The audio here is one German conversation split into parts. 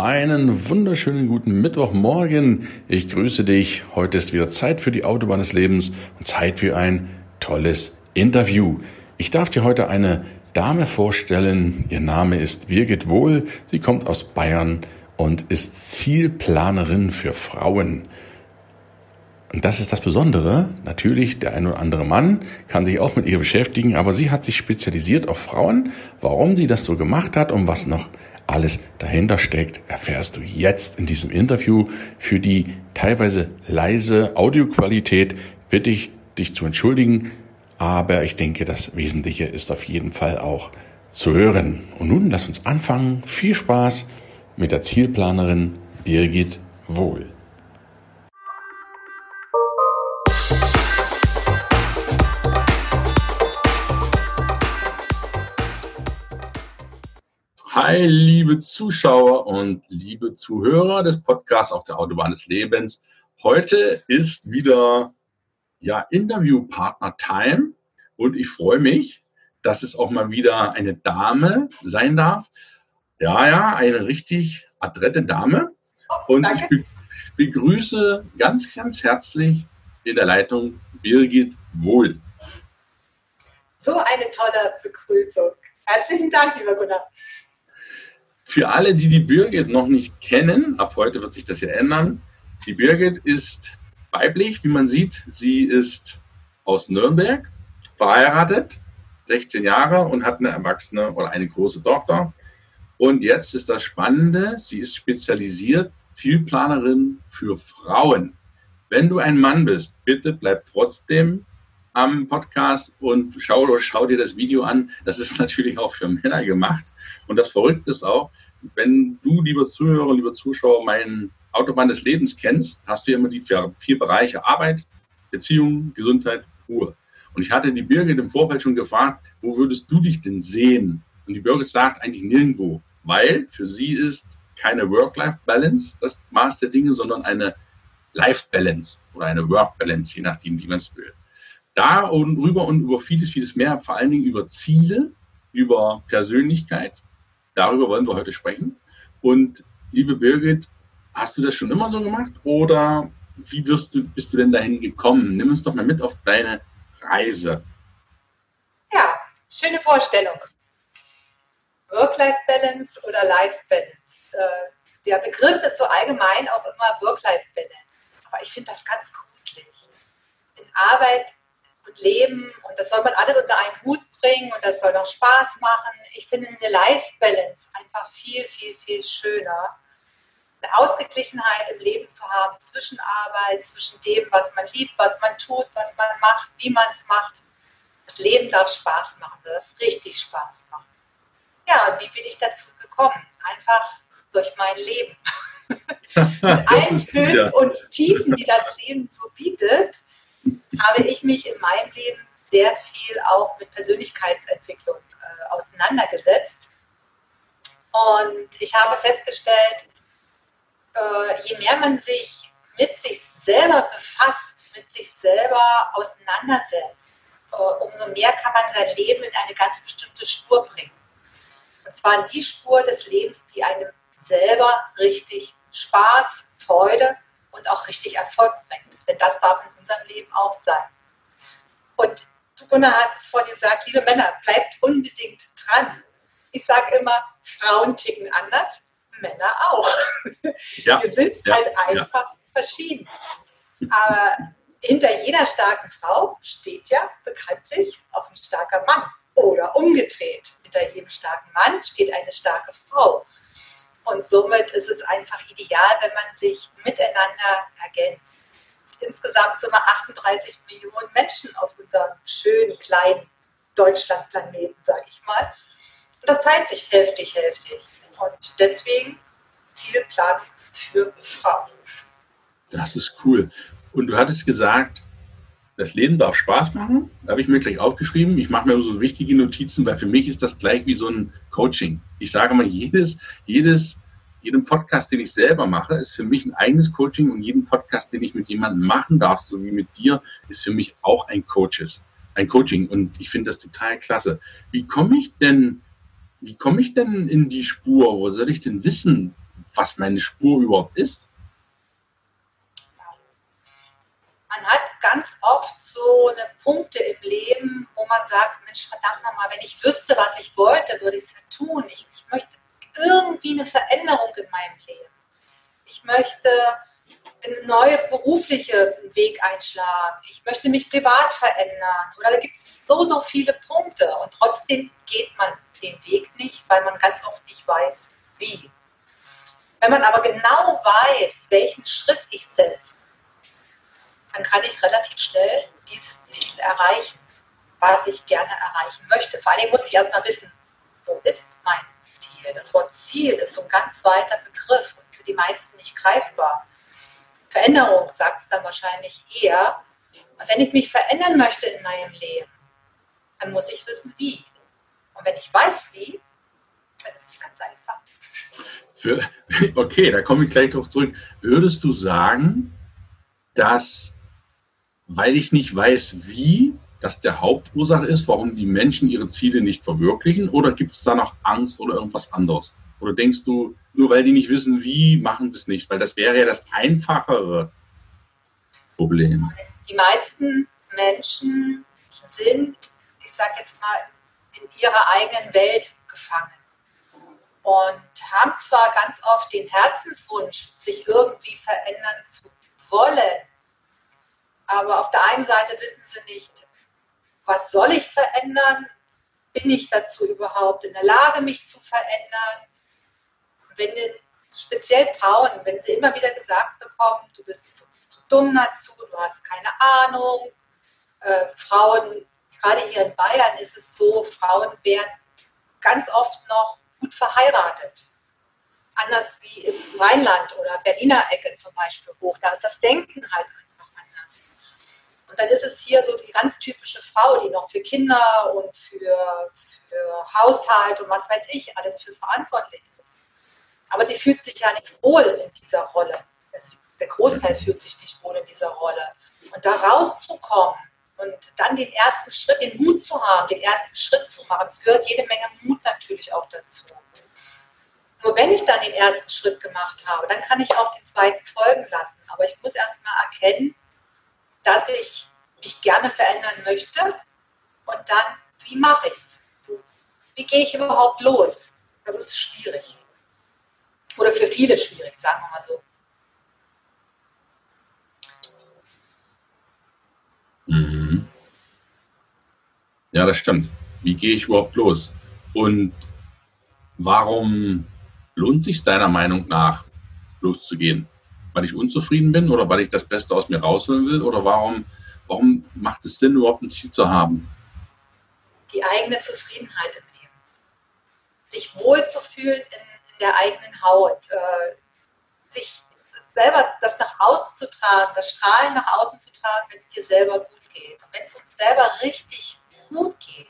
Einen wunderschönen guten Mittwochmorgen. Ich grüße dich. Heute ist wieder Zeit für die Autobahn des Lebens und Zeit für ein tolles Interview. Ich darf dir heute eine Dame vorstellen. Ihr Name ist Birgit Wohl. Sie kommt aus Bayern und ist Zielplanerin für Frauen. Und das ist das Besondere. Natürlich, der ein oder andere Mann kann sich auch mit ihr beschäftigen, aber sie hat sich spezialisiert auf Frauen. Warum sie das so gemacht hat und was noch alles dahinter steckt, erfährst du jetzt in diesem Interview. Für die teilweise leise Audioqualität bitte ich dich zu entschuldigen, aber ich denke, das Wesentliche ist auf jeden Fall auch zu hören. Und nun lass uns anfangen. Viel Spaß mit der Zielplanerin Birgit Wohl. Hi, liebe Zuschauer und liebe Zuhörer des Podcasts auf der Autobahn des Lebens. Heute ist wieder ja, Interviewpartner-Time und ich freue mich, dass es auch mal wieder eine Dame sein darf. Ja, ja, eine richtig adrette Dame. Und Danke. ich begrüße ganz, ganz herzlich in der Leitung Birgit Wohl. So eine tolle Begrüßung. Herzlichen Dank, lieber Gunnar. Für alle, die die Birgit noch nicht kennen, ab heute wird sich das ja ändern. Die Birgit ist weiblich, wie man sieht. Sie ist aus Nürnberg, verheiratet, 16 Jahre und hat eine erwachsene oder eine große Tochter. Und jetzt ist das Spannende, sie ist spezialisiert Zielplanerin für Frauen. Wenn du ein Mann bist, bitte bleib trotzdem am Podcast und schau, schau dir das Video an. Das ist natürlich auch für Männer gemacht. Und das Verrückte ist auch, wenn du, lieber Zuhörer, lieber Zuschauer, meinen Autobahn des Lebens kennst, hast du ja immer die vier, vier Bereiche Arbeit, Beziehung, Gesundheit, Ruhe. Und ich hatte die Birgit im Vorfeld schon gefragt, wo würdest du dich denn sehen? Und die Birgit sagt eigentlich nirgendwo, weil für sie ist keine Work-Life-Balance das Maß der Dinge, sondern eine Life-Balance oder eine Work-Balance, je nachdem, wie man es will. Da und rüber und über vieles, vieles mehr, vor allen Dingen über Ziele, über Persönlichkeit, Darüber wollen wir heute sprechen. Und liebe Birgit, hast du das schon immer so gemacht oder wie du, bist du denn dahin gekommen? Nimm uns doch mal mit auf deine Reise. Ja, schöne Vorstellung. Work-Life-Balance oder Life-Balance. Äh, der Begriff ist so allgemein auch immer Work-Life-Balance. Aber ich finde das ganz gruselig. In Arbeit und Leben und das soll man alles unter einen Hut bringen und das soll noch Spaß machen. Ich finde eine Life-Balance einfach viel, viel, viel schöner. Eine Ausgeglichenheit im Leben zu haben zwischen Arbeit, zwischen dem, was man liebt, was man tut, was man macht, wie man es macht. Das Leben darf Spaß machen, darf richtig Spaß machen. Ja, und wie bin ich dazu gekommen? Einfach durch mein Leben. Mit allen Höhen und Tiefen, die das Leben so bietet, habe ich mich in meinem Leben sehr viel auch mit Persönlichkeitsentwicklung äh, auseinandergesetzt. Und ich habe festgestellt, äh, je mehr man sich mit sich selber befasst, mit sich selber auseinandersetzt, äh, umso mehr kann man sein Leben in eine ganz bestimmte Spur bringen. Und zwar in die Spur des Lebens, die einem selber richtig Spaß, Freude und auch richtig Erfolg bringt. Denn das darf in unserem Leben auch sein. Und Gunnar hat es vorhin gesagt, liebe Männer, bleibt unbedingt dran. Ich sage immer, Frauen ticken anders, Männer auch. Ja, Wir sind ja, halt einfach ja. verschieden. Aber hinter jeder starken Frau steht ja bekanntlich auch ein starker Mann. Oder umgedreht, hinter jedem starken Mann steht eine starke Frau. Und somit ist es einfach ideal, wenn man sich miteinander ergänzt insgesamt sind wir 38 Millionen Menschen auf unserem schönen kleinen Deutschlandplaneten, sage ich mal. Und das teilt sich heftig, heftig. Und deswegen Zielplan für Frauen. Das ist cool. Und du hattest gesagt, das Leben darf Spaß machen. Da habe ich mir gleich aufgeschrieben. Ich mache mir so wichtige Notizen, weil für mich ist das gleich wie so ein Coaching. Ich sage mal, jedes, jedes, jedem Podcast, den ich selber mache, ist für mich ein eigenes Coaching und jeden Podcast, den ich mit jemandem machen darf, so wie mit dir, ist für mich auch ein Coaches, ein Coaching. Und ich finde das total klasse. Wie komme ich denn, wie komme ich denn in die Spur? Wo soll ich denn wissen, was meine Spur überhaupt ist? man hat ganz oft so eine Punkte im Leben, wo man sagt, Mensch, verdammt nochmal, wenn ich wüsste, was ich wollte, würde ich es ja tun. Ich, ich möchte irgendwie eine Veränderung in meinem Leben. Ich möchte einen neuen beruflichen Weg einschlagen. Ich möchte mich privat verändern. Oder da gibt es so, so viele Punkte. Und trotzdem geht man den Weg nicht, weil man ganz oft nicht weiß, wie. Wenn man aber genau weiß, welchen Schritt ich setze, dann kann ich relativ schnell dieses Ziel erreichen, was ich gerne erreichen möchte. Vor allem muss ich erstmal wissen, wo ist mein Ziel? Das Wort Ziel ist so ein ganz weiter Begriff und für die meisten nicht greifbar. Veränderung sagt es dann wahrscheinlich eher. Und wenn ich mich verändern möchte in meinem Leben, dann muss ich wissen, wie. Und wenn ich weiß, wie, dann ist es ganz einfach. Für, okay, da komme ich gleich drauf zurück. Würdest du sagen, dass weil ich nicht weiß, wie das der Hauptursache ist, warum die Menschen ihre Ziele nicht verwirklichen? Oder gibt es da noch Angst oder irgendwas anderes? Oder denkst du, nur weil die nicht wissen, wie, machen sie es nicht? Weil das wäre ja das einfachere Problem. Die meisten Menschen sind, ich sage jetzt mal, in ihrer eigenen Welt gefangen und haben zwar ganz oft den Herzenswunsch, sich irgendwie verändern zu wollen, aber auf der einen Seite wissen sie nicht, was soll ich verändern? Bin ich dazu überhaupt in der Lage, mich zu verändern? Wenn speziell Frauen, wenn sie immer wieder gesagt bekommen, du bist zu, zu dumm dazu, du hast keine Ahnung. Äh, Frauen, gerade hier in Bayern ist es so, Frauen werden ganz oft noch gut verheiratet. Anders wie im Rheinland oder Berliner Ecke zum Beispiel hoch. Da ist das Denken halt und dann ist es hier so die ganz typische Frau, die noch für Kinder und für, für Haushalt und was weiß ich alles für verantwortlich ist. Aber sie fühlt sich ja nicht wohl in dieser Rolle. Also der Großteil fühlt sich nicht wohl in dieser Rolle. Und da rauszukommen und dann den ersten Schritt, den Mut zu haben, den ersten Schritt zu machen, es gehört jede Menge Mut natürlich auch dazu. Nur wenn ich dann den ersten Schritt gemacht habe, dann kann ich auch den zweiten folgen lassen. Aber ich muss erst mal erkennen, dass ich mich gerne verändern möchte und dann, wie mache ich es? Wie gehe ich überhaupt los? Das ist schwierig. Oder für viele schwierig, sagen wir mal so. Mhm. Ja, das stimmt. Wie gehe ich überhaupt los? Und warum lohnt sich deiner Meinung nach, loszugehen? weil ich unzufrieden bin oder weil ich das Beste aus mir rausholen will? Oder warum, warum macht es Sinn, überhaupt ein Ziel zu haben? Die eigene Zufriedenheit im Leben. Sich wohlzufühlen in, in der eigenen Haut. Äh, sich selber das nach außen zu tragen, das Strahlen nach außen zu tragen, wenn es dir selber gut geht. Und wenn es uns selber richtig gut geht,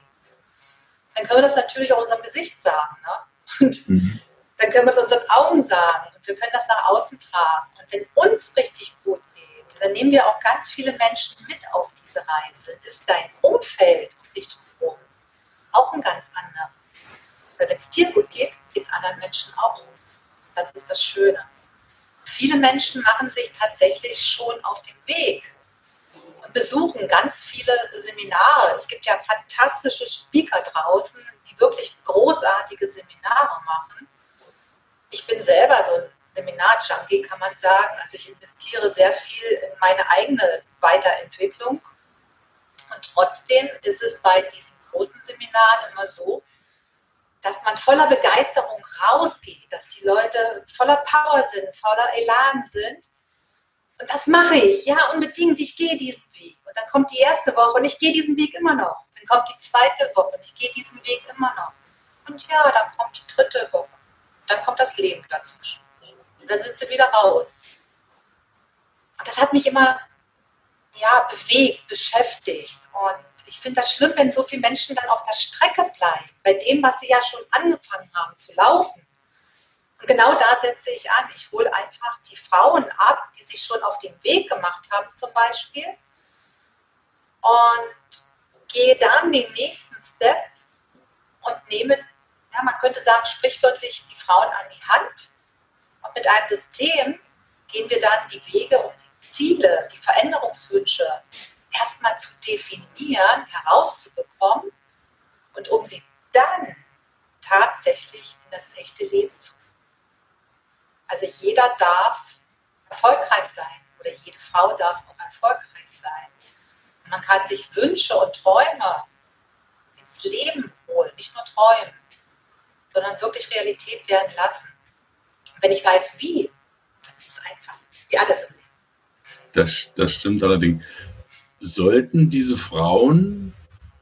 dann können wir das natürlich auch unserem Gesicht sagen. Ne? Und mhm dann können wir es unseren Augen sagen und wir können das nach außen tragen. Und wenn uns richtig gut geht, dann nehmen wir auch ganz viele Menschen mit auf diese Reise. Ist dein Umfeld um dich drumherum auch ein ganz anderes. Weil wenn es dir gut geht, geht es anderen Menschen auch gut. Das ist das Schöne. Viele Menschen machen sich tatsächlich schon auf den Weg und besuchen ganz viele Seminare. Es gibt ja fantastische Speaker draußen, die wirklich großartige Seminare machen ich bin selber so ein Seminar-Junkie, kann man sagen. Also ich investiere sehr viel in meine eigene Weiterentwicklung. Und trotzdem ist es bei diesen großen Seminaren immer so, dass man voller Begeisterung rausgeht, dass die Leute voller Power sind, voller Elan sind. Und das mache ich, ja, unbedingt. Ich gehe diesen Weg. Und dann kommt die erste Woche und ich gehe diesen Weg immer noch. Dann kommt die zweite Woche und ich gehe diesen Weg immer noch. Und ja, dann kommt die dritte Woche dann kommt das Leben dazwischen. Und dann sind sie wieder raus. Und das hat mich immer ja, bewegt, beschäftigt. Und ich finde das schlimm, wenn so viele Menschen dann auf der Strecke bleiben, bei dem, was sie ja schon angefangen haben zu laufen. Und genau da setze ich an. Ich hole einfach die Frauen ab, die sich schon auf den Weg gemacht haben, zum Beispiel, und gehe dann den nächsten Step und nehme, ja, man könnte sagen, sprichwörtlich die Frauen an die Hand. Und mit einem System gehen wir dann die Wege, um die Ziele, die Veränderungswünsche erstmal zu definieren, herauszubekommen und um sie dann tatsächlich in das echte Leben zu also jeder darf erfolgreich sein oder jede Frau darf auch erfolgreich sein. Und man kann sich Wünsche und Träume ins Leben holen, nicht nur träumen, sondern wirklich Realität werden lassen. Wenn ich weiß, wie, dann ist es einfach, wie alles im Leben. Das, das stimmt allerdings. Sollten diese Frauen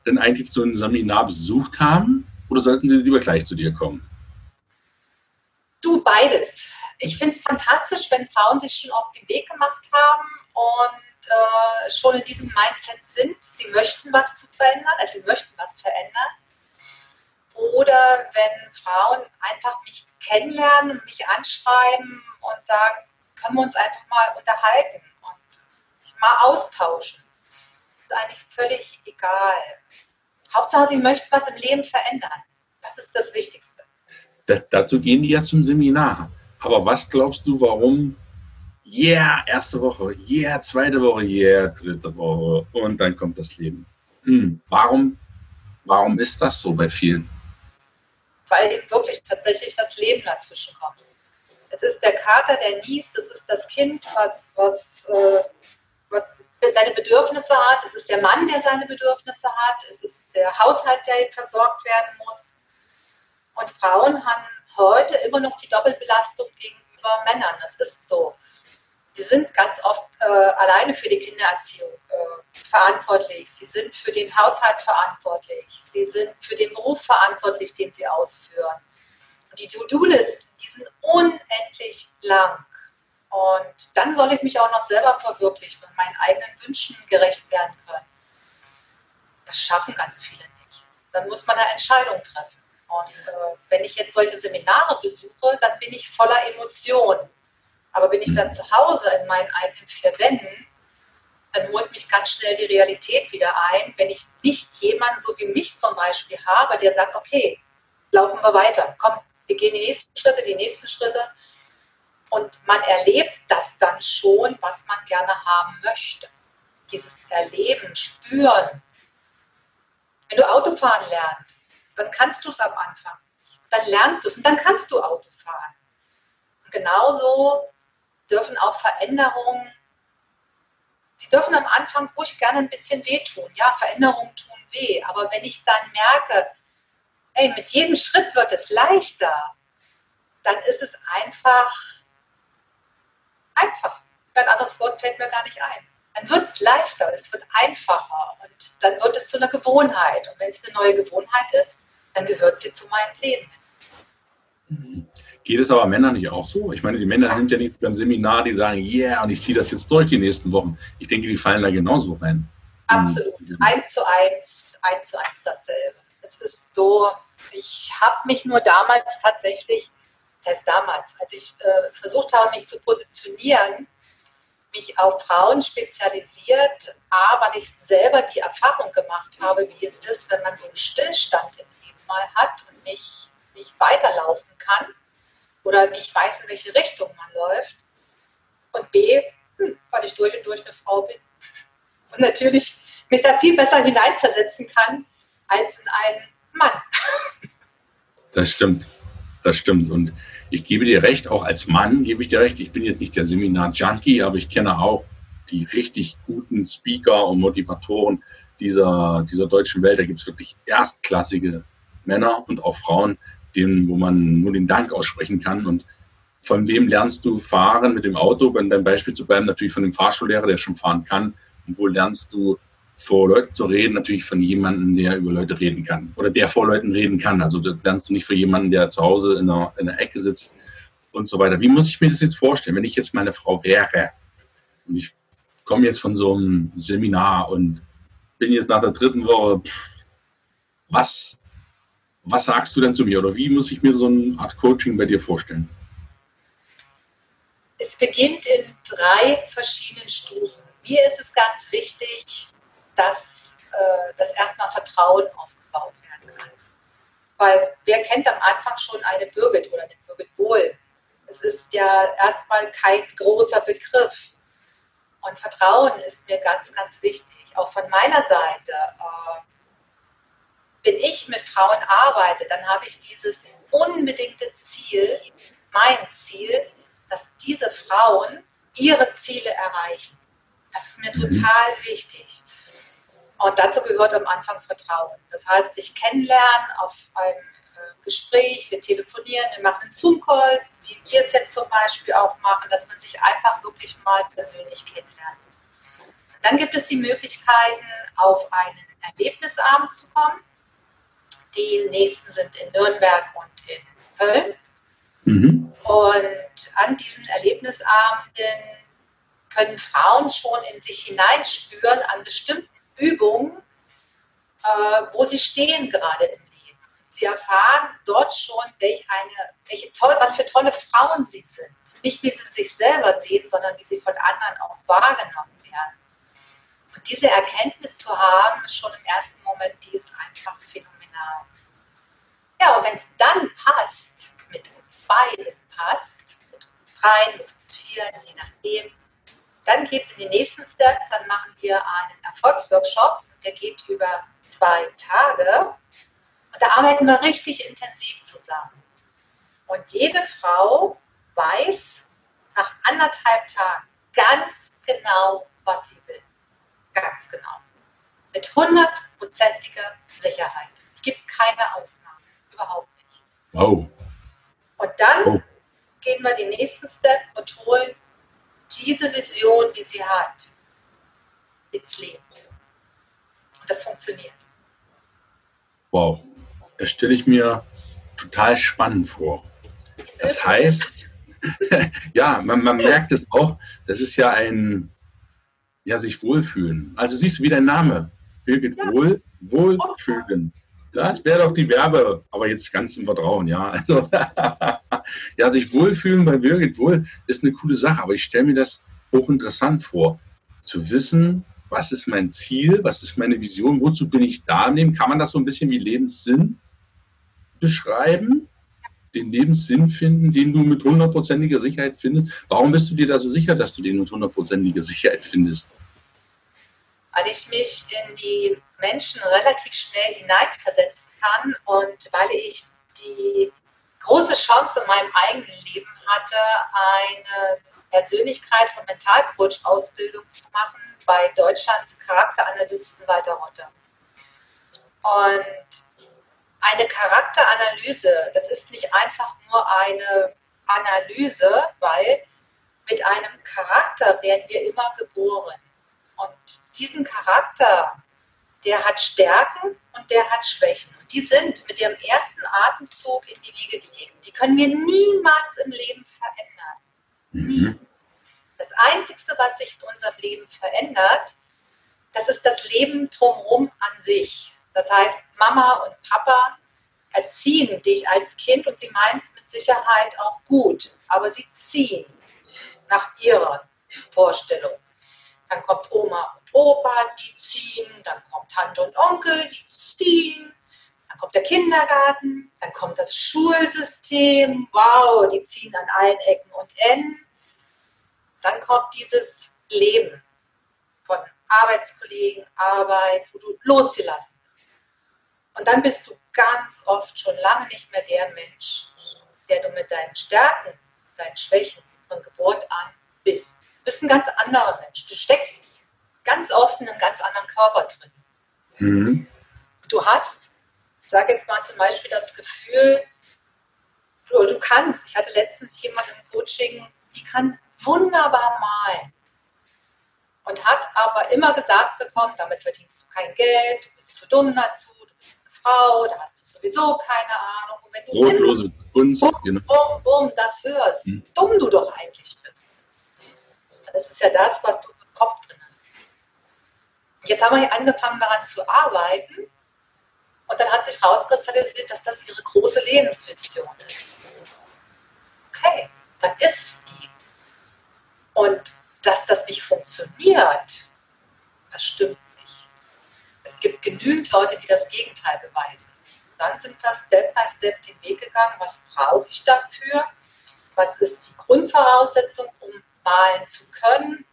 denn eigentlich so ein Seminar besucht haben oder sollten sie lieber gleich zu dir kommen? Du, beides ich finde es fantastisch, wenn Frauen sich schon auf den Weg gemacht haben und äh, schon in diesem Mindset sind, sie möchten was zu verändern, also sie möchten was verändern. Oder wenn Frauen einfach mich kennenlernen, mich anschreiben und sagen, können wir uns einfach mal unterhalten und mal austauschen. Das ist eigentlich völlig egal. Hauptsache, sie möchten was im Leben verändern. Das ist das Wichtigste. Das, dazu gehen die ja zum Seminar. Aber was glaubst du, warum? Yeah, erste Woche, yeah, zweite Woche, yeah, dritte Woche und dann kommt das Leben. Hm, warum, warum ist das so bei vielen? Weil wirklich tatsächlich das Leben dazwischen kommt. Es ist der Kater, der niest, es ist das Kind, was, was, äh, was seine Bedürfnisse hat, es ist der Mann, der seine Bedürfnisse hat, es ist der Haushalt, der versorgt werden muss. Und Frauen haben heute immer noch die Doppelbelastung gegenüber Männern. Das ist so. Sie sind ganz oft äh, alleine für die Kindererziehung äh, verantwortlich. Sie sind für den Haushalt verantwortlich. Sie sind für den Beruf verantwortlich, den sie ausführen. Und die To-Do-Listen, die sind unendlich lang. Und dann soll ich mich auch noch selber verwirklichen und meinen eigenen Wünschen gerecht werden können. Das schaffen ganz viele nicht. Dann muss man eine Entscheidung treffen. Und äh, wenn ich jetzt solche Seminare besuche, dann bin ich voller Emotionen. Aber bin ich dann zu Hause in meinen eigenen vier Wänden, dann holt mich ganz schnell die Realität wieder ein, wenn ich nicht jemanden so wie mich zum Beispiel habe, der sagt, okay, laufen wir weiter, komm, wir gehen die nächsten Schritte, die nächsten Schritte. Und man erlebt das dann schon, was man gerne haben möchte. Dieses Erleben, Spüren. Wenn du Autofahren lernst, dann kannst du es am Anfang. Dann lernst du es und dann kannst du Auto fahren. Und genauso dürfen auch Veränderungen, die dürfen am Anfang ruhig gerne ein bisschen wehtun. Ja, Veränderungen tun weh. Aber wenn ich dann merke, ey, mit jedem Schritt wird es leichter, dann ist es einfach, einfach. Ein anderes Wort fällt mir gar nicht ein. Dann wird es leichter, es wird einfacher und dann wird es zu einer Gewohnheit. Und wenn es eine neue Gewohnheit ist, dann gehört sie zu meinem Leben. Geht es aber Männern nicht auch so? Ich meine, die Männer sind ja nicht beim Seminar, die sagen, yeah, und ich ziehe das jetzt durch die nächsten Wochen. Ich denke, die fallen da genauso rein. Absolut. Mhm. Eins zu eins, eins zu eins dasselbe. Es ist so, ich habe mich nur damals tatsächlich, das heißt damals, als ich äh, versucht habe, mich zu positionieren, mich auf Frauen spezialisiert, aber nicht selber die Erfahrung gemacht habe, wie es ist, wenn man so einen Stillstand im mal hat und nicht, nicht weiterlaufen kann oder nicht weiß, in welche Richtung man läuft. Und B, hm, weil ich durch und durch eine Frau bin und natürlich mich da viel besser hineinversetzen kann als in einen Mann. Das stimmt, das stimmt. Und ich gebe dir recht, auch als Mann gebe ich dir recht, ich bin jetzt nicht der Seminar-Junkie, aber ich kenne auch die richtig guten Speaker und Motivatoren dieser, dieser deutschen Welt. Da gibt es wirklich erstklassige Männer und auch Frauen, denen, wo man nur den Dank aussprechen kann. Und von wem lernst du fahren mit dem Auto? Wenn dein Beispiel zu bleiben, natürlich von dem Fahrschullehrer, der schon fahren kann. Und wo lernst du vor Leuten zu reden? Natürlich von jemandem, der über Leute reden kann oder der vor Leuten reden kann. Also lernst du nicht für jemanden, der zu Hause in der, in der Ecke sitzt und so weiter. Wie muss ich mir das jetzt vorstellen, wenn ich jetzt meine Frau wäre und ich komme jetzt von so einem Seminar und bin jetzt nach der dritten Woche, was, was sagst du denn zu mir oder wie muss ich mir so eine Art Coaching bei dir vorstellen? Es beginnt in drei verschiedenen Stufen. Mir ist es ganz wichtig, dass, äh, dass erstmal Vertrauen aufgebaut werden kann. Weil wer kennt am Anfang schon eine Birgit oder eine Birgit Wohl? Es ist ja erstmal kein großer Begriff. Und Vertrauen ist mir ganz, ganz wichtig. Auch von meiner Seite. Äh, wenn ich mit Frauen arbeite, dann habe ich dieses unbedingte Ziel, mein Ziel, dass diese Frauen ihre Ziele erreichen. Das ist mir mhm. total wichtig. Und dazu gehört am Anfang Vertrauen. Das heißt, sich kennenlernen auf einem äh, Gespräch, wir telefonieren, wir machen einen Zoom-Call, wie wir es jetzt zum Beispiel auch machen, dass man sich einfach wirklich mal persönlich kennenlernt. Dann gibt es die Möglichkeiten, auf einen Erlebnisabend zu kommen. Die nächsten sind in Nürnberg und in Köln. Mhm. Und an diesen Erlebnisabenden können Frauen schon in sich hineinspüren an bestimmten Übungen, äh, wo sie stehen gerade im Leben. Sie erfahren dort schon, welche, eine, welche toll, was für tolle Frauen sie sind. Nicht wie sie sich selber sehen, sondern wie sie von anderen auch wahrgenommen werden. Und diese Erkenntnis zu haben, schon im ersten Moment, die ist einfach phänomenal. Ja, und wenn es dann passt, mit beiden passt, mit uns dreien, mit uns vieren, je nachdem, dann geht es in den nächsten Step, dann machen wir einen Erfolgsworkshop, der geht über zwei Tage. Und da arbeiten wir richtig intensiv zusammen. Und jede Frau weiß nach anderthalb Tagen ganz genau, was sie will. Ganz genau. Mit hundertprozentiger Sicherheit. Es gibt keine Ausnahmen. Überhaupt nicht. Wow. Und dann oh. gehen wir den nächsten Step und holen diese Vision, die sie hat, ins Leben. Und das funktioniert. Wow, das stelle ich mir total spannend vor. Das heißt, ja, man, man merkt es auch, das ist ja ein, ja, sich wohlfühlen. Also siehst du, wie dein Name, Birgit ja. Wohl, Wohlfühlen. Das wäre doch die Werbe, aber jetzt ganz im Vertrauen, ja. Also, ja, sich wohlfühlen bei Birgit Wohl ist eine coole Sache, aber ich stelle mir das hochinteressant vor, zu wissen, was ist mein Ziel, was ist meine Vision, wozu bin ich da im Leben? Kann man das so ein bisschen wie Lebenssinn beschreiben? Den Lebenssinn finden, den du mit hundertprozentiger Sicherheit findest. Warum bist du dir da so sicher, dass du den mit hundertprozentiger Sicherheit findest? Weil ich mich in die Menschen relativ schnell hineinversetzen kann und weil ich die große Chance in meinem eigenen Leben hatte, eine Persönlichkeits- und Mentalcoach-Ausbildung zu machen bei Deutschlands Charakteranalysten Walter Rotter. Und eine Charakteranalyse, das ist nicht einfach nur eine Analyse, weil mit einem Charakter werden wir immer geboren. Und diesen Charakter der hat Stärken und der hat Schwächen. Und die sind mit ihrem ersten Atemzug in die Wiege gelegt. Die können wir niemals im Leben verändern. Mhm. Das Einzige, was sich in unserem Leben verändert, das ist das Leben drumherum an sich. Das heißt, Mama und Papa erziehen dich als Kind und sie meinen es mit Sicherheit auch gut, aber sie ziehen nach ihrer Vorstellung. Dann kommt Oma und Opa, die ziehen, dann kommt Tante und Onkel, die ziehen, dann kommt der Kindergarten, dann kommt das Schulsystem, wow, die ziehen an allen Ecken und Enden. Dann kommt dieses Leben von Arbeitskollegen, Arbeit, wo du losgelassen bist. Und dann bist du ganz oft schon lange nicht mehr der Mensch, der du mit deinen Stärken, deinen Schwächen von Geburt an bist. Du bist ein ganz anderer Mensch. Du steckst ganz oft in einem ganz anderen Körper drin. Mhm. Du hast, ich sage jetzt mal zum Beispiel das Gefühl, du, du kannst, ich hatte letztens jemanden im Coaching, die kann wunderbar malen und hat aber immer gesagt bekommen, damit verdienst du kein Geld, du bist zu dumm dazu, du bist eine Frau, da hast du sowieso keine Ahnung. Brotlose, Kunst. Bum, genau. bum, bum, das hörst. Hm. Dumm du doch eigentlich bist. Das ist ja das, was du im Kopf drin hast. Jetzt haben wir angefangen daran zu arbeiten und dann hat sich rauskristallisiert, dass das ihre große Lebensvision ist. Okay, dann ist es die. Und dass das nicht funktioniert, das stimmt nicht. Es gibt genügend Leute, die das Gegenteil beweisen. Dann sind wir Step by Step den Weg gegangen, was brauche ich dafür? Was ist die Grundvoraussetzung, um malen zu können?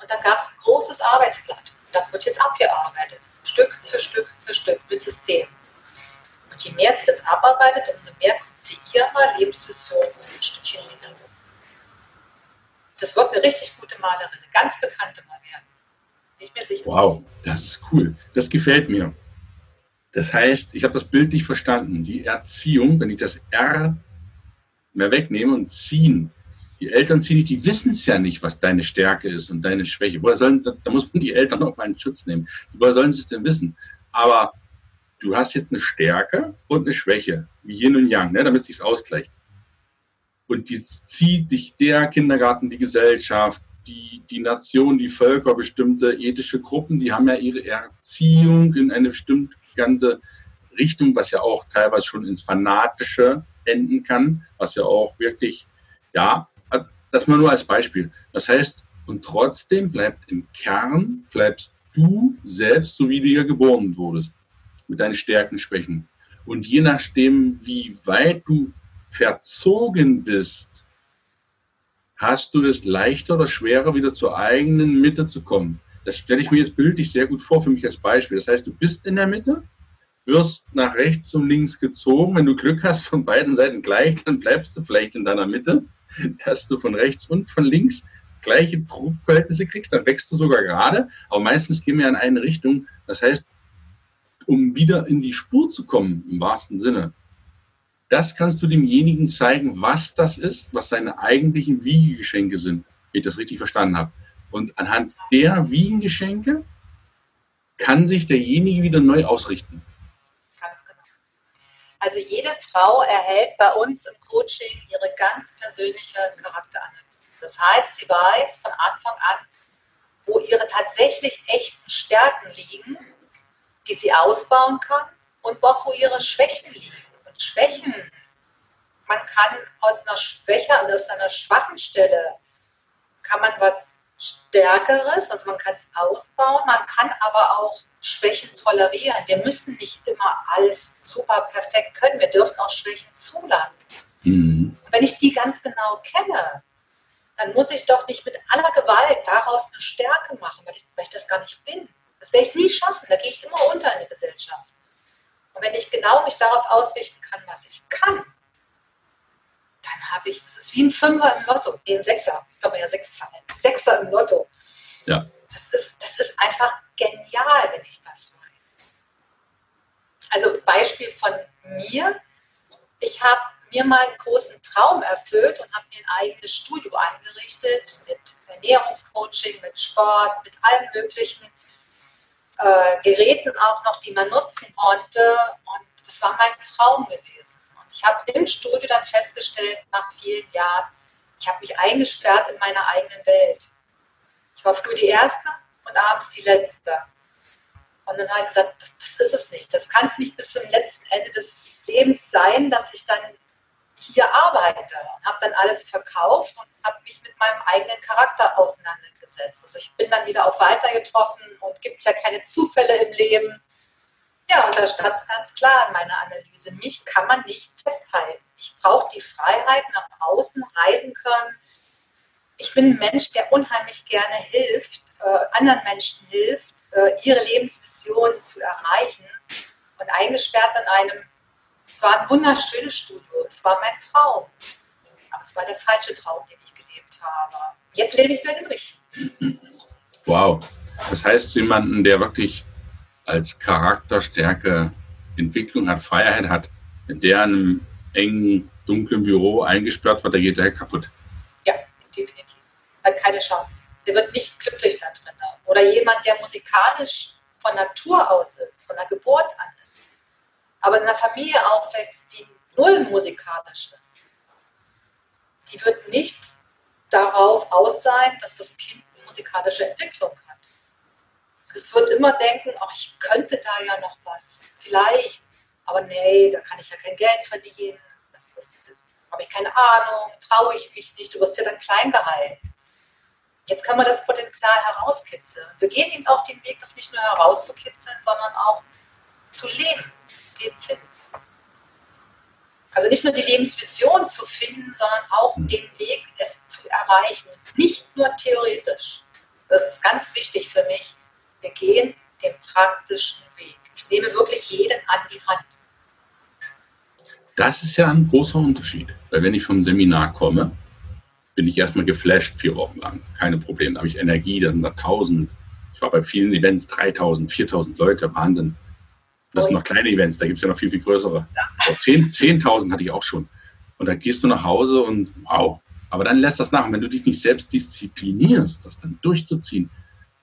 Und dann gab es ein großes Arbeitsblatt. Das wird jetzt abgearbeitet. Stück für Stück für Stück mit System. Und je mehr sie das abarbeitet, umso mehr kommt sie ihrer Lebensvision ein Stückchen näher. Das wird eine richtig gute Malerin, eine ganz bekannte mal werden. Bin ich mir sicher. Wow, das ist cool. Das gefällt mir. Das heißt, ich habe das Bild nicht verstanden. Die Erziehung, wenn ich das R mehr wegnehme und ziehen, die Eltern ziehen nicht, die wissen es ja nicht, was deine Stärke ist und deine Schwäche. Woher sollen, da, da muss man die Eltern auch mal in Schutz nehmen. Woher sollen sie es denn wissen? Aber du hast jetzt eine Stärke und eine Schwäche, wie Yin und Yang, ne, damit es sich ausgleicht. Und die zieht dich der Kindergarten, die Gesellschaft, die, die Nation, die Völker, bestimmte ethische Gruppen, die haben ja ihre Erziehung in eine bestimmte ganze Richtung, was ja auch teilweise schon ins Fanatische enden kann, was ja auch wirklich, ja, das mal nur als Beispiel. Das heißt, und trotzdem bleibt im Kern, bleibst du selbst, so wie du ja geboren wurdest, mit deinen Stärken, Schwächen. Und je nachdem, wie weit du verzogen bist, hast du es leichter oder schwerer, wieder zur eigenen Mitte zu kommen. Das stelle ich mir jetzt bildlich sehr gut vor für mich als Beispiel. Das heißt, du bist in der Mitte, wirst nach rechts und links gezogen. Wenn du Glück hast, von beiden Seiten gleich, dann bleibst du vielleicht in deiner Mitte dass du von rechts und von links gleiche Druckverhältnisse kriegst, dann wächst du sogar gerade, aber meistens gehen wir in eine Richtung. Das heißt, um wieder in die Spur zu kommen, im wahrsten Sinne, das kannst du demjenigen zeigen, was das ist, was seine eigentlichen Wiegegeschenke sind, wenn ich das richtig verstanden habe. Und anhand der Wiegengeschenke kann sich derjenige wieder neu ausrichten. Also jede Frau erhält bei uns im Coaching ihre ganz persönliche Charakteranalyse. Das heißt, sie weiß von Anfang an, wo ihre tatsächlich echten Stärken liegen, die sie ausbauen kann und auch wo ihre Schwächen liegen. Und Schwächen, man kann aus einer Schwäche und aus einer schwachen Stelle, kann man was Stärkeres, also man kann es ausbauen, man kann aber auch Schwächen tolerieren. Wir müssen nicht immer alles super perfekt können. Wir dürfen auch Schwächen zulassen. Mhm. wenn ich die ganz genau kenne, dann muss ich doch nicht mit aller Gewalt daraus eine Stärke machen, weil ich, weil ich das gar nicht bin. Das werde ich nie schaffen. Da gehe ich immer unter in der Gesellschaft. Und wenn ich genau mich darauf ausrichten kann, was ich kann, dann habe ich, das ist wie ein Fünfer im Lotto, nee, ein Sechser, haben wir ja sechs Zahlen, Sechser im Lotto. Ja. Das ist, das ist einfach genial, wenn ich das weiß. Also Beispiel von mir. Ich habe mir mal einen großen Traum erfüllt und habe mir ein eigenes Studio eingerichtet mit Ernährungscoaching, mit Sport, mit allen möglichen äh, Geräten auch noch, die man nutzen konnte. Und das war mein Traum gewesen. Ich habe im Studio dann festgestellt, nach vielen Jahren, ich habe mich eingesperrt in meiner eigenen Welt. Ich war früh die Erste und abends die Letzte. Und dann habe ich gesagt, das, das ist es nicht. Das kann es nicht bis zum letzten Ende des Lebens sein, dass ich dann hier arbeite. Und habe dann alles verkauft und habe mich mit meinem eigenen Charakter auseinandergesetzt. Also ich bin dann wieder auf Weiter getroffen und gibt ja keine Zufälle im Leben. Ja, und da stand es ganz klar in meiner Analyse, mich kann man nicht festhalten. Ich brauche die Freiheit, nach außen reisen können, ich bin ein Mensch, der unheimlich gerne hilft, äh, anderen Menschen hilft, äh, ihre Lebensvision zu erreichen. Und eingesperrt in einem, es war ein wunderschönes Studio, es war mein Traum. Aber es war der falsche Traum, den ich gelebt habe. Jetzt lebe ich wieder den richtigen. Wow. Das heißt, jemanden, der wirklich als Charakterstärke Entwicklung hat, Freiheit hat, wenn der in einem engen, dunklen Büro eingesperrt wird, der geht der kaputt definitiv. Hat keine Chance. Der wird nicht glücklich da drin. Oder jemand, der musikalisch von Natur aus ist, von der Geburt an ist, aber in einer Familie aufwächst, die null musikalisches. Sie wird nicht darauf aus sein, dass das Kind eine musikalische Entwicklung hat. Es wird immer denken, ach, ich könnte da ja noch was, vielleicht, aber nee, da kann ich ja kein Geld verdienen, das, das habe ich keine Ahnung, traue ich mich nicht, du wirst ja dann klein gehalten. Jetzt kann man das Potenzial herauskitzeln. Wir gehen eben auch den Weg, das nicht nur herauszukitzeln, sondern auch zu leben. Geht's hin. Also nicht nur die Lebensvision zu finden, sondern auch hm. den Weg, es zu erreichen. Nicht nur theoretisch. Das ist ganz wichtig für mich. Wir gehen den praktischen Weg. Ich nehme wirklich jeden an die Hand. Das ist ja ein großer Unterschied. Weil wenn ich vom Seminar komme, bin ich erstmal geflasht vier Wochen lang. Keine Probleme. Da habe ich Energie, da sind da tausend. Ich war bei vielen Events 3000, 4000 Leute. Wahnsinn. Das sind noch kleine Events, da gibt es ja noch viel, viel größere. 10.000 10 hatte ich auch schon. Und dann gehst du nach Hause und wow. Aber dann lässt das nach. Und wenn du dich nicht selbst disziplinierst, das dann durchzuziehen.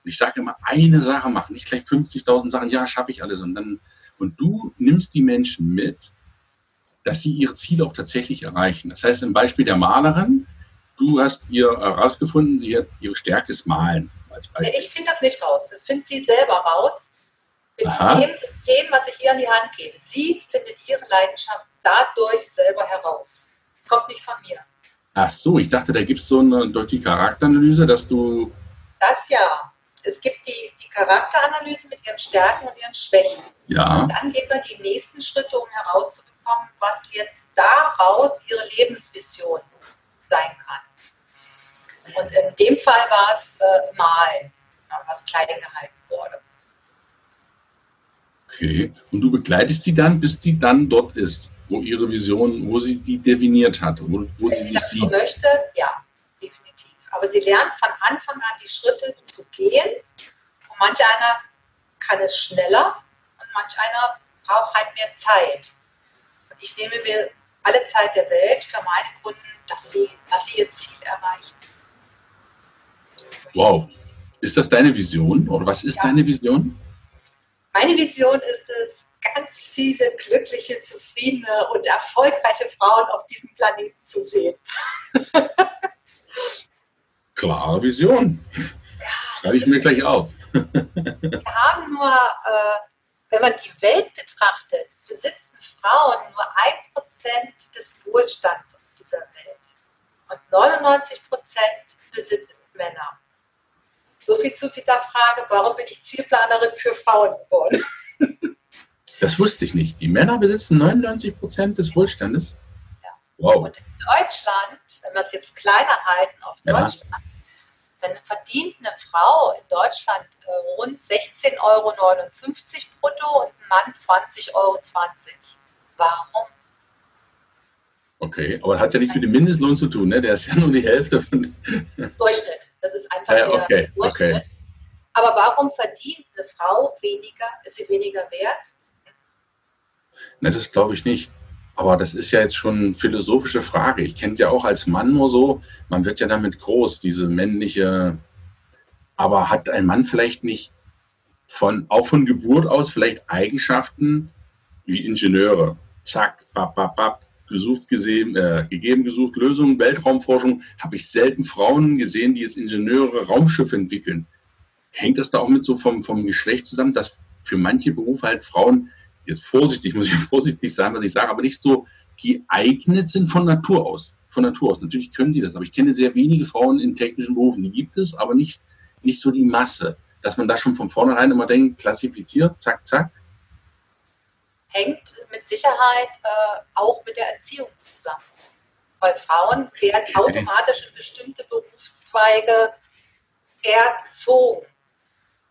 Ich sage immer, eine Sache machen, nicht gleich 50.000 Sachen, ja, schaffe ich alles. Und, dann, und du nimmst die Menschen mit, dass sie ihre Ziele auch tatsächlich erreichen. Das heißt, im Beispiel der Malerin, du hast ihr herausgefunden, sie hat ihre Stärke ist Malen. ich finde das nicht raus. Das findet sie selber raus mit Aha. dem System, was ich ihr an die Hand gebe. Sie findet ihre Leidenschaft dadurch selber heraus. Es kommt nicht von mir. Ach so, ich dachte, da gibt es so eine durch die Charakteranalyse, dass du. Das ja. Es gibt die, die Charakteranalyse mit ihren Stärken und ihren Schwächen. Ja. Und dann geht man die nächsten Schritte, um herauszubekommen, was jetzt daraus ihre Lebensvision sein kann. Und in dem Fall war es äh, Malen, was klein gehalten wurde. Okay. Und du begleitest sie dann, bis die dann dort ist, wo ihre Vision, wo sie die definiert hat, wo, wo Wenn sie, sie das sieht. möchte, ja. Aber sie lernt von Anfang an die Schritte zu gehen. Und manch einer kann es schneller und manch einer braucht halt mehr Zeit. Und ich nehme mir alle Zeit der Welt für meine Kunden, dass sie, dass sie ihr Ziel erreichen. Wow. Ist das deine Vision oder was ist ja. deine Vision? Meine Vision ist es, ganz viele glückliche, zufriedene und erfolgreiche Frauen auf diesem Planeten zu sehen. Klare Vision. Schreibe ich mir gleich auf. wir haben nur, äh, wenn man die Welt betrachtet, besitzen Frauen nur ein Prozent des Wohlstands auf dieser Welt. Und 99 Prozent besitzen Männer. So viel zu der Frage, warum bin ich Zielplanerin für Frauen geworden? Das wusste ich nicht. Die Männer besitzen 99 Prozent des Wohlstandes. Ja. Wow. Und in Deutschland, wenn wir es jetzt kleiner halten auf Deutschland, ja. Dann verdient eine Frau in Deutschland äh, rund 16,59 Euro brutto und ein Mann 20,20 Euro. Warum? Okay, aber das hat ja nichts mit dem Mindestlohn zu tun, ne? Der ist ja nur die Hälfte von. Durchschnitt. Das ist einfach ja, okay, der Durchschnitt. Okay. Aber warum verdient eine Frau weniger? Ist sie weniger wert? Ne, das glaube ich nicht. Aber das ist ja jetzt schon eine philosophische Frage. Ich kenne ja auch als Mann nur so, man wird ja damit groß, diese männliche. Aber hat ein Mann vielleicht nicht von, auch von Geburt aus vielleicht Eigenschaften wie Ingenieure? Zack, bap, bap, bap, gesucht, gesehen, äh, gegeben, gesucht, Lösungen, Weltraumforschung, habe ich selten Frauen gesehen, die jetzt Ingenieure, Raumschiffe entwickeln. Hängt das da auch mit so vom, vom Geschlecht zusammen, dass für manche Berufe halt Frauen, jetzt vorsichtig, muss ich vorsichtig sagen, was ich sage, aber nicht so geeignet sind von Natur aus. Von Natur aus. Natürlich können die das, aber ich kenne sehr wenige Frauen in technischen Berufen. Die gibt es, aber nicht, nicht so die Masse. Dass man da schon von vornherein immer denkt, klassifiziert, zack, zack, hängt mit Sicherheit äh, auch mit der Erziehung zusammen. Weil Frauen werden automatisch in bestimmte Berufszweige erzogen.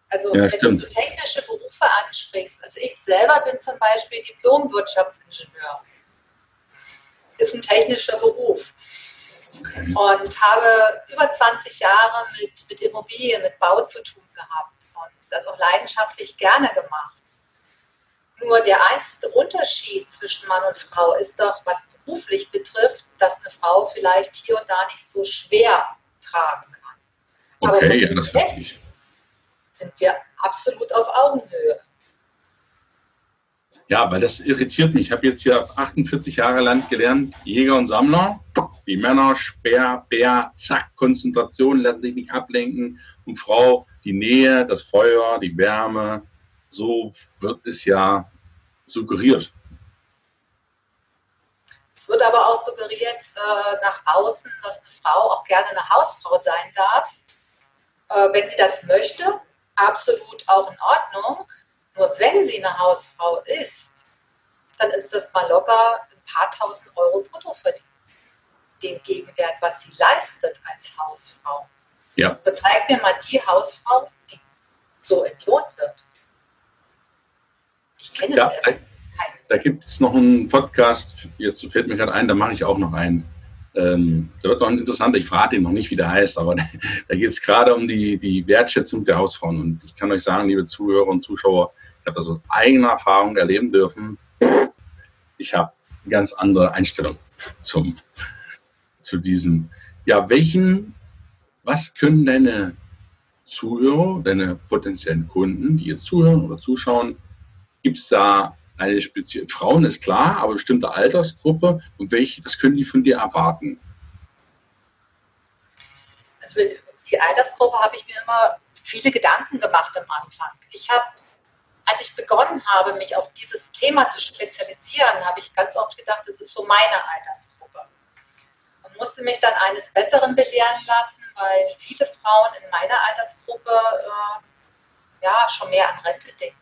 Also ja, wenn stimmt. du so technische Berufe ansprichst, also ich selber bin zum Beispiel Diplom-Wirtschaftsingenieur. Ist ein technischer Beruf. Okay. Und habe über 20 Jahre mit, mit Immobilien, mit Bau zu tun gehabt und das auch leidenschaftlich gerne gemacht. Nur der einzige Unterschied zwischen Mann und Frau ist doch, was beruflich betrifft, dass eine Frau vielleicht hier und da nicht so schwer tragen kann. Okay, Aber ja, das jetzt sind wir absolut auf Augenhöhe. Ja, weil das irritiert mich. Ich habe jetzt hier 48 Jahre lang gelernt, Jäger und Sammler. Die Männer, Speer, Bär, zack, Konzentration, lassen sich nicht ablenken. Und Frau, die Nähe, das Feuer, die Wärme. So wird es ja suggeriert. Es wird aber auch suggeriert äh, nach außen, dass eine Frau auch gerne eine Hausfrau sein darf. Äh, wenn sie das möchte, absolut auch in Ordnung. Nur wenn sie eine Hausfrau ist, dann ist das mal locker ein paar tausend Euro Bruttoverdienst. Den Gegenwert, was sie leistet als Hausfrau. Ja. Bezeig mir mal die Hausfrau, die so entlohnt wird. Ich kenne ja, es da gibt es noch einen Podcast, jetzt fällt mir gerade ein, da mache ich auch noch einen. Ähm, da wird noch ein interessanter, ich verrate ihn noch nicht, wie der heißt, aber da, da geht es gerade um die, die Wertschätzung der Hausfrauen. Und ich kann euch sagen, liebe Zuhörer und Zuschauer, ich habe das aus eigener Erfahrung erleben dürfen. Ich habe eine ganz andere Einstellung zum, zu diesem. Ja, welchen, was können deine Zuhörer, deine potenziellen Kunden, die jetzt zuhören oder zuschauen, gibt es da eine spezielle, Frauen ist klar, aber bestimmte Altersgruppe und welche, was können die von dir erwarten? Also die Altersgruppe habe ich mir immer viele Gedanken gemacht am Anfang. Ich habe, als ich begonnen habe, mich auf dieses Thema zu spezialisieren, habe ich ganz oft gedacht, das ist so meine Altersgruppe. Und musste mich dann eines Besseren belehren lassen, weil viele Frauen in meiner Altersgruppe äh, ja schon mehr an Rente denken.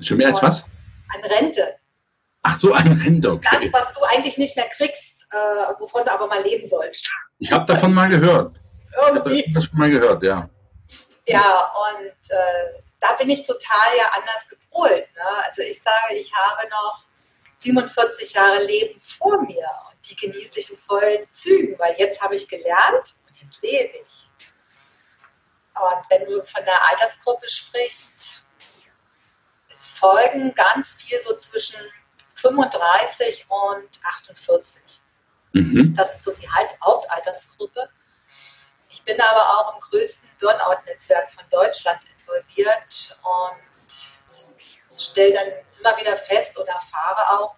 Schon mehr als was? An Rente. Ach so, an Rente, okay. Das, was du eigentlich nicht mehr kriegst, äh, wovon du aber mal leben sollst. Ich habe davon mal gehört. Irgendwie. Ich habe das mal gehört, ja. Ja, und äh, da bin ich total ja anders gepolt. Ne? Also ich sage, ich habe noch 47 Jahre Leben vor mir und die genieße ich in vollen Zügen, weil jetzt habe ich gelernt und jetzt lebe ich. Und wenn du von der Altersgruppe sprichst, folgen ganz viel so zwischen 35 und 48. Mhm. Das ist so die Hauptaltersgruppe. Ich bin aber auch im größten Burnout-Netzwerk von Deutschland involviert und stelle dann immer wieder fest und erfahre auch,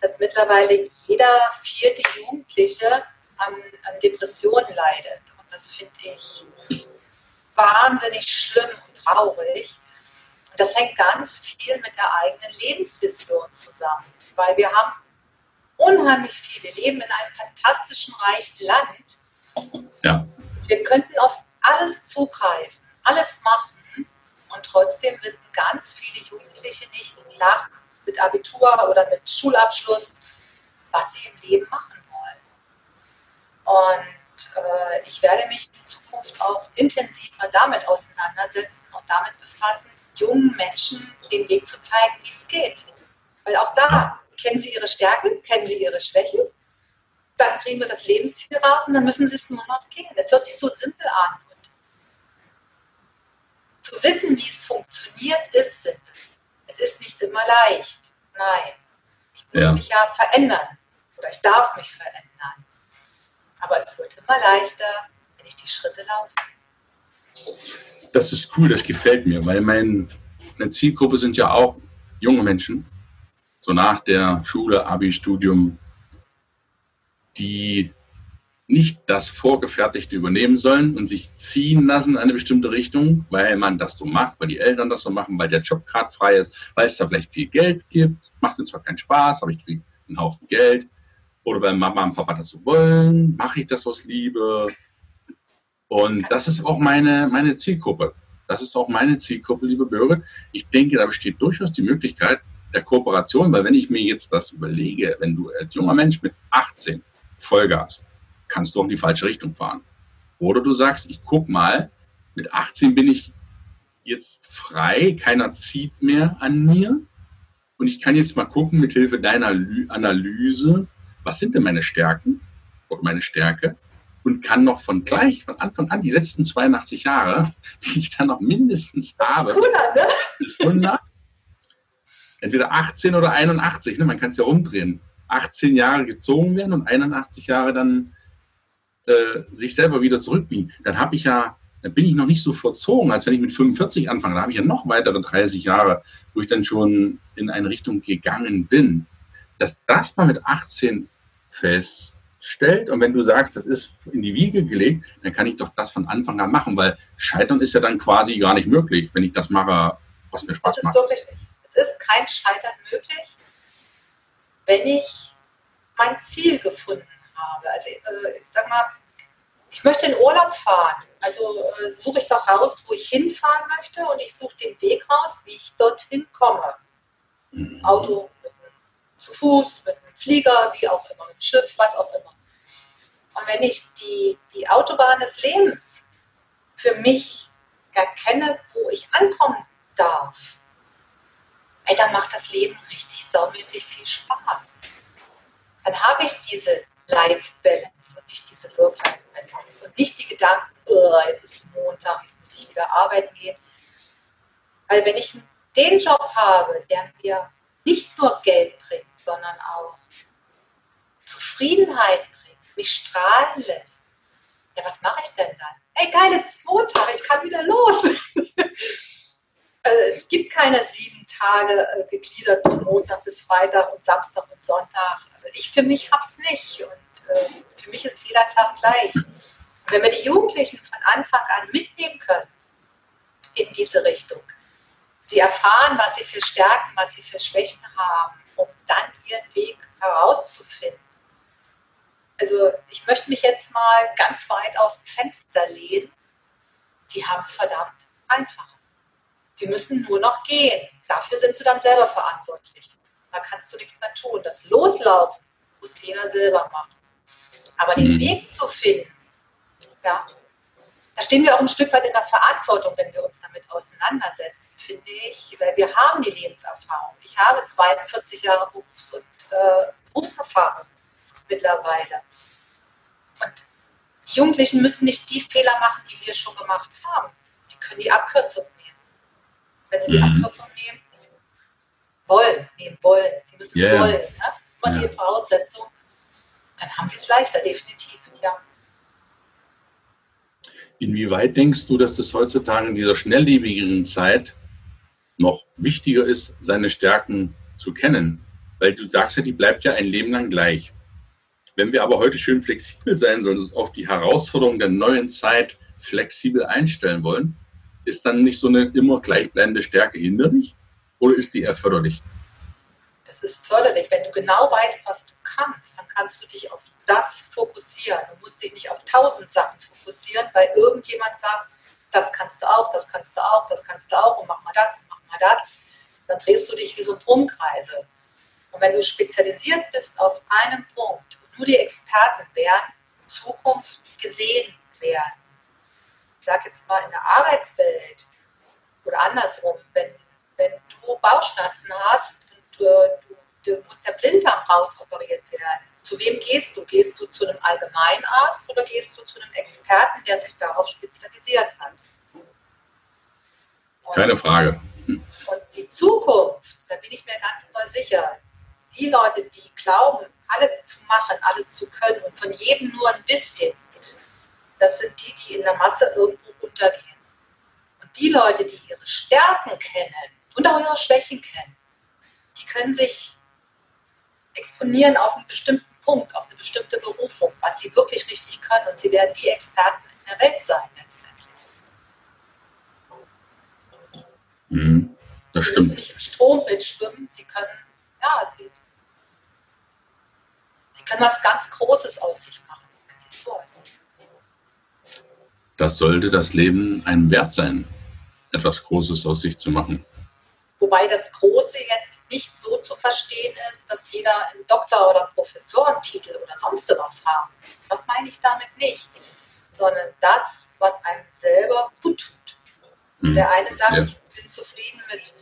dass mittlerweile jeder vierte Jugendliche an, an Depressionen leidet. Und das finde ich wahnsinnig schlimm und traurig das hängt ganz viel mit der eigenen Lebensvision zusammen, weil wir haben unheimlich viel. Wir leben in einem fantastischen, reichen Land. Ja. Wir könnten auf alles zugreifen, alles machen und trotzdem wissen ganz viele Jugendliche nicht nach mit Abitur oder mit Schulabschluss, was sie im Leben machen wollen. Und äh, ich werde mich in Zukunft auch intensiver damit auseinandersetzen und damit befassen, jungen Menschen den Weg zu zeigen, wie es geht. Weil auch da kennen sie ihre Stärken, kennen sie ihre Schwächen. Dann kriegen wir das Lebensziel raus und dann müssen sie es nur noch gehen. Das hört sich so simpel an. Und zu wissen, wie es funktioniert, ist simpel. Es ist nicht immer leicht. Nein. Ich muss ja. mich ja verändern. Oder ich darf mich verändern. Aber es wird immer leichter, wenn ich die Schritte laufe das ist cool, das gefällt mir, weil mein, meine Zielgruppe sind ja auch junge Menschen, so nach der Schule, Abi-Studium, die nicht das Vorgefertigte übernehmen sollen und sich ziehen lassen in eine bestimmte Richtung, weil man das so macht, weil die Eltern das so machen, weil der Job gerade frei ist, weil es da vielleicht viel Geld gibt. Macht mir zwar keinen Spaß, aber ich kriege einen Haufen Geld. Oder weil Mama und Papa das so wollen, mache ich das aus Liebe. Und das ist auch meine, meine Zielgruppe. Das ist auch meine Zielgruppe, liebe Bürger. Ich denke, da besteht durchaus die Möglichkeit der Kooperation, weil wenn ich mir jetzt das überlege, wenn du als junger Mensch mit 18 Vollgas, kannst du auch in die falsche Richtung fahren. Oder du sagst, ich guck mal, mit 18 bin ich jetzt frei, keiner zieht mehr an mir. Und ich kann jetzt mal gucken, mit Hilfe deiner Analyse, was sind denn meine Stärken oder meine Stärke? Und kann noch von gleich, von Anfang an, die letzten 82 Jahre, die ich dann noch mindestens habe, cooler, ne? entweder 18 oder 81, ne? man kann es ja umdrehen, 18 Jahre gezogen werden und 81 Jahre dann äh, sich selber wieder zurückbiegen. Dann habe ich ja dann bin ich noch nicht so verzogen, als wenn ich mit 45 anfange. Da habe ich ja noch weitere 30 Jahre, wo ich dann schon in eine Richtung gegangen bin. Dass das mal mit 18 feststellt und wenn du sagst, das ist in die Wiege gelegt, dann kann ich doch das von Anfang an machen, weil Scheitern ist ja dann quasi gar nicht möglich, wenn ich das mache, was mir Spaß macht. Es ist wirklich nicht. Es ist kein Scheitern möglich, wenn ich mein Ziel gefunden habe. Also äh, ich sag mal, ich möchte in Urlaub fahren. Also äh, suche ich doch raus, wo ich hinfahren möchte und ich suche den Weg raus, wie ich dorthin komme. Mhm. Auto, zu Fuß, mit einem Flieger, wie auch immer, mit einem Schiff, was auch immer. Und wenn ich die, die Autobahn des Lebens für mich erkenne, wo ich ankommen darf, ey, dann macht das Leben richtig saumäßig viel Spaß. Dann habe ich diese Life-Balance und nicht diese Work-Life-Balance und nicht die Gedanken, oh, jetzt ist es Montag, jetzt muss ich wieder arbeiten gehen. Weil wenn ich den Job habe, der mir nicht nur Geld bringt, sondern auch Zufriedenheit bringt, mich strahlen lässt, ja, was mache ich denn dann? Ey, geil, es ist Montag, ich kann wieder los. Äh, es gibt keine sieben Tage äh, gegliedert von Montag bis Freitag und Samstag und Sonntag. Also ich für mich habe es nicht und äh, für mich ist jeder Tag gleich. Und wenn wir die Jugendlichen von Anfang an mitnehmen können in diese Richtung, sie erfahren, was sie für Stärken, was sie für Schwächen haben, um dann ihren Weg herauszufinden. Also ich möchte mich jetzt mal ganz weit aus dem Fenster lehnen. Die haben es verdammt einfacher. Sie müssen nur noch gehen. Dafür sind sie dann selber verantwortlich. Da kannst du nichts mehr tun. Das Loslaufen muss jeder selber machen. Aber den mhm. Weg zu finden, ja, da stehen wir auch ein Stück weit in der Verantwortung, wenn wir uns damit auseinandersetzen, finde ich, weil wir haben die Lebenserfahrung. Ich habe 42 Jahre Berufs- und äh, Berufserfahrung mittlerweile. Und die Jugendlichen müssen nicht die Fehler machen, die wir schon gemacht haben. Die können die Abkürzung wenn sie die mhm. Abkürzung nehmen, wollen, nehmen wollen. Sie müssen yeah. es wollen. Ne? Immer ja. die Voraussetzung. Dann haben sie es leichter, definitiv, ja. Inwieweit denkst du, dass das heutzutage in dieser schnelllebigen Zeit noch wichtiger ist, seine Stärken zu kennen? Weil du sagst ja, die bleibt ja ein Leben lang gleich. Wenn wir aber heute schön flexibel sein sollen, uns auf die Herausforderungen der neuen Zeit flexibel einstellen wollen, ist dann nicht so eine immer gleichbleibende Stärke hinderlich oder ist die eher förderlich? Das ist förderlich. Wenn du genau weißt, was du kannst, dann kannst du dich auf das fokussieren. Du musst dich nicht auf tausend Sachen fokussieren, weil irgendjemand sagt, das kannst du auch, das kannst du auch, das kannst du auch und mach mal das und mach mal das. Dann drehst du dich wie so Brummkreise. Und wenn du spezialisiert bist auf einen Punkt und nur die Experten werden in Zukunft gesehen werden, sage jetzt mal in der Arbeitswelt oder andersrum, wenn, wenn du Bauchschmerzen hast du, du, musst der Blinddarm rausoperiert werden, zu wem gehst du? Gehst du zu einem Allgemeinarzt oder gehst du zu einem Experten, der sich darauf spezialisiert hat? Und, Keine Frage. Und die Zukunft, da bin ich mir ganz doll sicher, die Leute, die glauben, alles zu machen, alles zu können und von jedem nur ein bisschen, das sind die, die in der Masse irgendwo untergehen. Und die Leute, die ihre Stärken kennen und auch ihre Schwächen kennen, die können sich exponieren auf einen bestimmten Punkt, auf eine bestimmte Berufung, was sie wirklich richtig können. Und sie werden die Experten in der Welt sein letztendlich. Mhm, das sie stimmt. müssen nicht im Strom mitschwimmen, sie können, ja, sie, sie können was ganz Großes aus sich machen, wenn sie es wollen. Das sollte das Leben einem wert sein, etwas Großes aus sich zu machen. Wobei das Große jetzt nicht so zu verstehen ist, dass jeder einen Doktor- oder Professorentitel oder sonst was haben. Das meine ich damit nicht. Sondern das, was einem selber gut tut. Hm. Der eine sagt, ja. ich bin zufrieden mit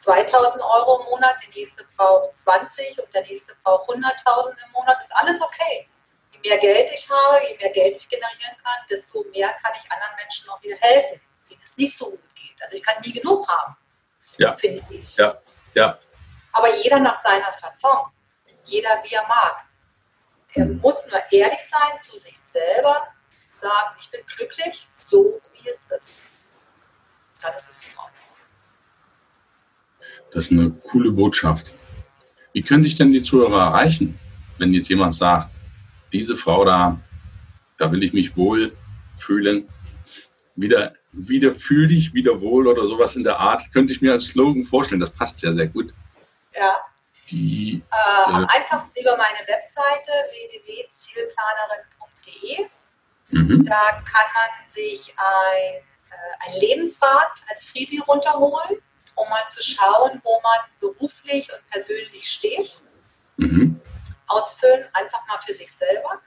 2000 Euro im Monat, der nächste braucht 20 und der nächste braucht 100.000 im Monat. Ist alles okay mehr Geld ich habe, je mehr Geld ich generieren kann, desto mehr kann ich anderen Menschen auch wieder helfen, denen es nicht so gut geht. Also ich kann nie genug haben, ja. finde ich. Ja, ja. Aber jeder nach seiner Fasson, jeder wie er mag. Er mhm. muss nur ehrlich sein zu sich selber sagen, ich bin glücklich, so wie es ist, dann ist es in Ordnung. Das ist eine coole Botschaft. Wie können sich denn die Zuhörer erreichen, wenn jetzt jemand sagt, diese Frau da, da will ich mich wohl fühlen, wieder, wieder fühl dich wieder wohl oder sowas in der Art, könnte ich mir als Slogan vorstellen. Das passt sehr, sehr gut. Ja. Die, äh, am einfachsten über meine Webseite www.zielplanerin.de. Mhm. Da kann man sich ein, äh, ein Lebensrad als Freebie runterholen um mal zu schauen, wo man beruflich und persönlich steht. Mhm. Ausfüllen, einfach mal für sich selber.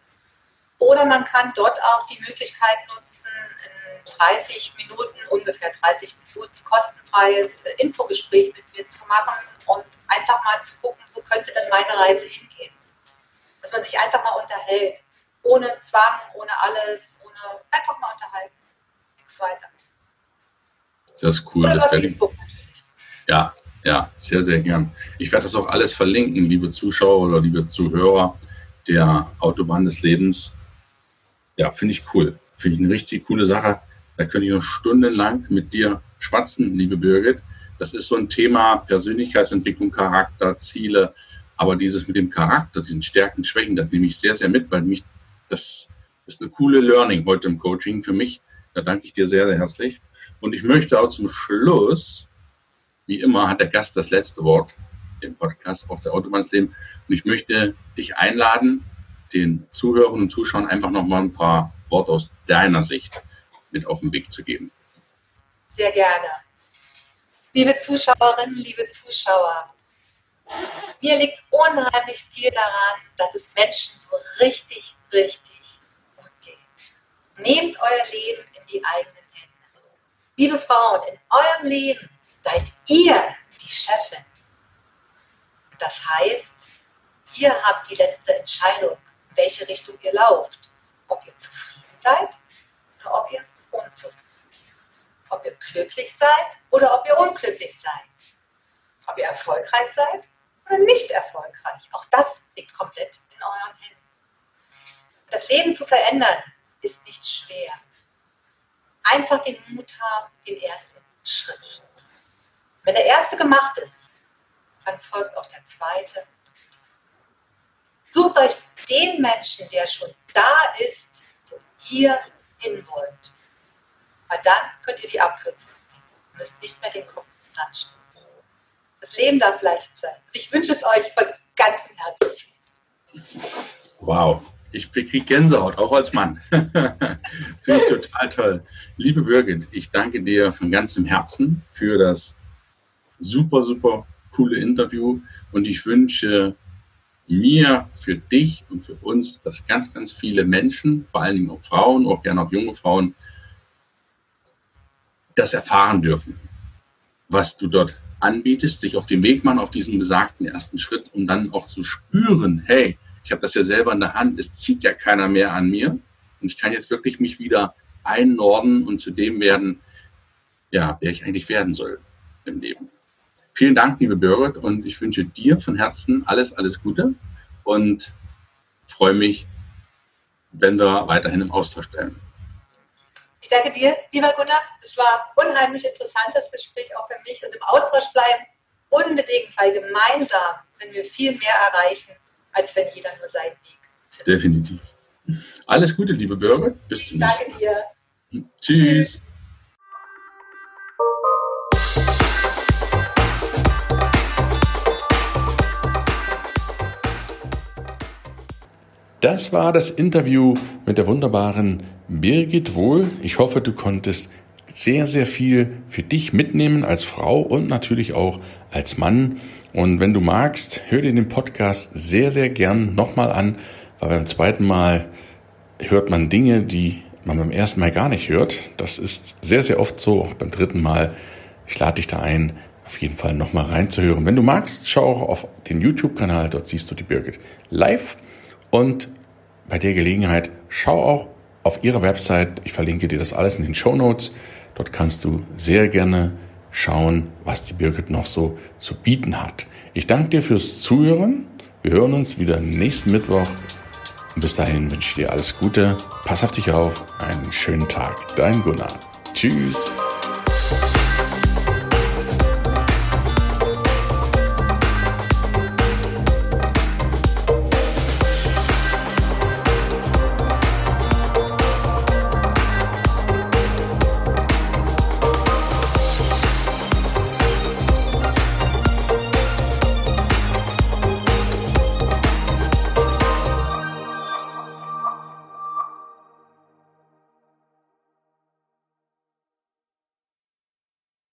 Oder man kann dort auch die Möglichkeit nutzen, in 30 Minuten, ungefähr 30 Minuten kostenfreies Infogespräch mit mir zu machen und einfach mal zu gucken, wo könnte denn meine Reise hingehen. Dass man sich einfach mal unterhält. Ohne Zwang, ohne alles, ohne einfach mal unterhalten. Nichts weiter. Das ist cool. Oder das über Facebook natürlich. Ja, ja, sehr, sehr gern. Ich werde das auch alles verlinken, liebe Zuschauer oder liebe Zuhörer der Autobahn des Lebens. Ja, finde ich cool. Finde ich eine richtig coole Sache. Da könnte ich noch stundenlang mit dir schwatzen, liebe Birgit. Das ist so ein Thema Persönlichkeitsentwicklung, Charakter, Ziele. Aber dieses mit dem Charakter, diesen Stärken, Schwächen, das nehme ich sehr, sehr mit, weil mich das ist eine coole Learning heute im Coaching für mich. Da danke ich dir sehr, sehr herzlich. Und ich möchte auch zum Schluss wie immer hat der Gast das letzte Wort im Podcast auf der Autobahnsleben. Und ich möchte dich einladen, den Zuhörern und Zuschauern einfach nochmal ein paar Worte aus deiner Sicht mit auf den Weg zu geben. Sehr gerne. Liebe Zuschauerinnen, liebe Zuschauer, mir liegt unheimlich viel daran, dass es Menschen so richtig, richtig gut geht. Nehmt euer Leben in die eigenen Hände. Liebe Frauen, in eurem Leben seid ihr die Chefin. Das heißt, ihr habt die letzte Entscheidung, in welche Richtung ihr lauft. Ob ihr zufrieden seid oder ob ihr unzufrieden seid. Ob ihr glücklich seid oder ob ihr unglücklich seid. Ob ihr erfolgreich seid oder nicht erfolgreich. Auch das liegt komplett in euren Händen. Das Leben zu verändern ist nicht schwer. Einfach den Mut haben, den ersten Schritt. Wenn der erste gemacht ist, dann folgt auch der zweite. Sucht euch den Menschen, der schon da ist, wo ihr hin wollt. Weil dann könnt ihr die Abkürzung ziehen. Ihr müsst nicht mehr den Kopf ranstellen. Das Leben darf leicht sein. ich wünsche es euch von ganzem Herzen. Wow, ich kriege Gänsehaut, auch als Mann. Finde ich total toll. Liebe Birgit, ich danke dir von ganzem Herzen für das super, super coole Interview und ich wünsche mir, für dich und für uns, dass ganz, ganz viele Menschen, vor allen Dingen auch Frauen, auch gerne auch junge Frauen, das erfahren dürfen, was du dort anbietest, sich auf den Weg machen, auf diesen besagten ersten Schritt, um dann auch zu spüren, hey, ich habe das ja selber in der Hand, es zieht ja keiner mehr an mir und ich kann jetzt wirklich mich wieder einnorden und zu dem werden, ja, wer ich eigentlich werden soll im Leben. Vielen Dank, liebe Birgit, und ich wünsche dir von Herzen alles, alles Gute und freue mich, wenn wir weiterhin im Austausch bleiben. Ich danke dir, lieber Gunnar. Es war unheimlich interessant, das Gespräch auch für mich und im Austausch bleiben. Unbedingt, weil gemeinsam wenn wir viel mehr erreichen, als wenn jeder nur seinen Weg. Definitiv. Alles Gute, liebe Birgit. Bis zum nächsten Mal. Danke dir. Tschüss. Tschüss. Das war das Interview mit der wunderbaren Birgit Wohl. Ich hoffe, du konntest sehr, sehr viel für dich mitnehmen als Frau und natürlich auch als Mann. Und wenn du magst, hör dir den Podcast sehr, sehr gern nochmal an, weil beim zweiten Mal hört man Dinge, die man beim ersten Mal gar nicht hört. Das ist sehr, sehr oft so, auch beim dritten Mal. Ich lade dich da ein, auf jeden Fall nochmal reinzuhören. Wenn du magst, schau auch auf den YouTube-Kanal, dort siehst du die Birgit live. Und bei der Gelegenheit schau auch auf ihrer Website. Ich verlinke dir das alles in den Show Notes. Dort kannst du sehr gerne schauen, was die Birgit noch so zu bieten hat. Ich danke dir fürs Zuhören. Wir hören uns wieder nächsten Mittwoch. Und bis dahin wünsche ich dir alles Gute, pass auf dich auf, einen schönen Tag. Dein Gunnar. Tschüss.